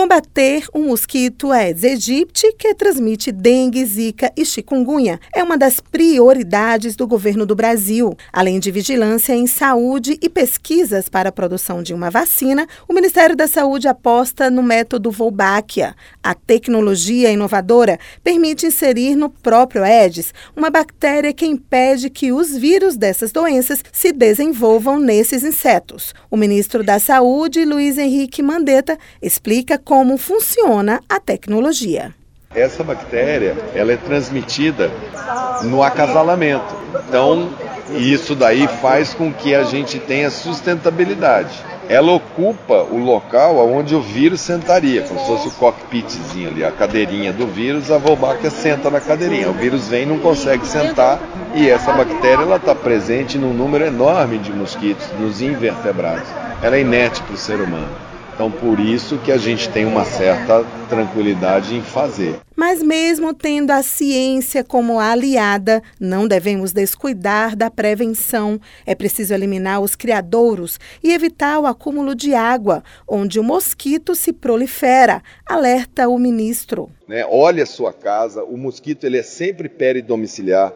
Combater o mosquito Aedes aegypti, que transmite dengue, zika e chikungunya, é uma das prioridades do governo do Brasil. Além de vigilância em saúde e pesquisas para a produção de uma vacina, o Ministério da Saúde aposta no método Wolbachia. A tecnologia inovadora permite inserir no próprio Aedes uma bactéria que impede que os vírus dessas doenças se desenvolvam nesses insetos. O ministro da Saúde, Luiz Henrique Mandetta, explica como funciona a tecnologia. Essa bactéria, ela é transmitida no acasalamento. Então, isso daí faz com que a gente tenha sustentabilidade. Ela ocupa o local onde o vírus sentaria, como se fosse o cockpitzinho ali, a cadeirinha do vírus, a Wolbachia senta na cadeirinha. O vírus vem não consegue sentar e essa bactéria ela está presente num número enorme de mosquitos nos invertebrados. Ela é inerte para o ser humano. Então, por isso que a gente tem uma certa tranquilidade em fazer. Mas, mesmo tendo a ciência como aliada, não devemos descuidar da prevenção. É preciso eliminar os criadouros e evitar o acúmulo de água, onde o mosquito se prolifera, alerta o ministro. Né? Olhe a sua casa, o mosquito ele é sempre peridomiciliar.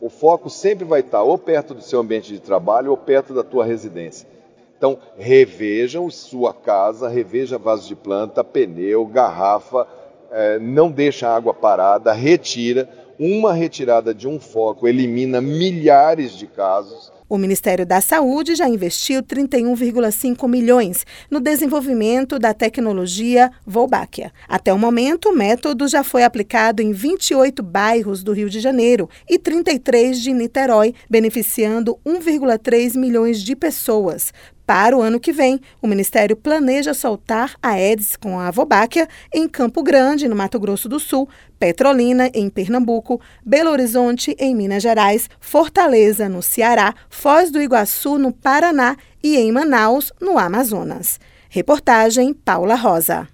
O foco sempre vai estar ou perto do seu ambiente de trabalho ou perto da tua residência. Então, revejam sua casa, reveja vaso de planta, pneu, garrafa, é, não deixa a água parada, retira. Uma retirada de um foco elimina milhares de casos. O Ministério da Saúde já investiu 31,5 milhões no desenvolvimento da tecnologia Volbáquia. Até o momento, o método já foi aplicado em 28 bairros do Rio de Janeiro e 33 de Niterói, beneficiando 1,3 milhões de pessoas. Para o ano que vem, o Ministério planeja soltar a Aedes com a Avobáquia em Campo Grande, no Mato Grosso do Sul, Petrolina, em Pernambuco, Belo Horizonte, em Minas Gerais, Fortaleza, no Ceará, Foz do Iguaçu, no Paraná e em Manaus, no Amazonas. Reportagem Paula Rosa.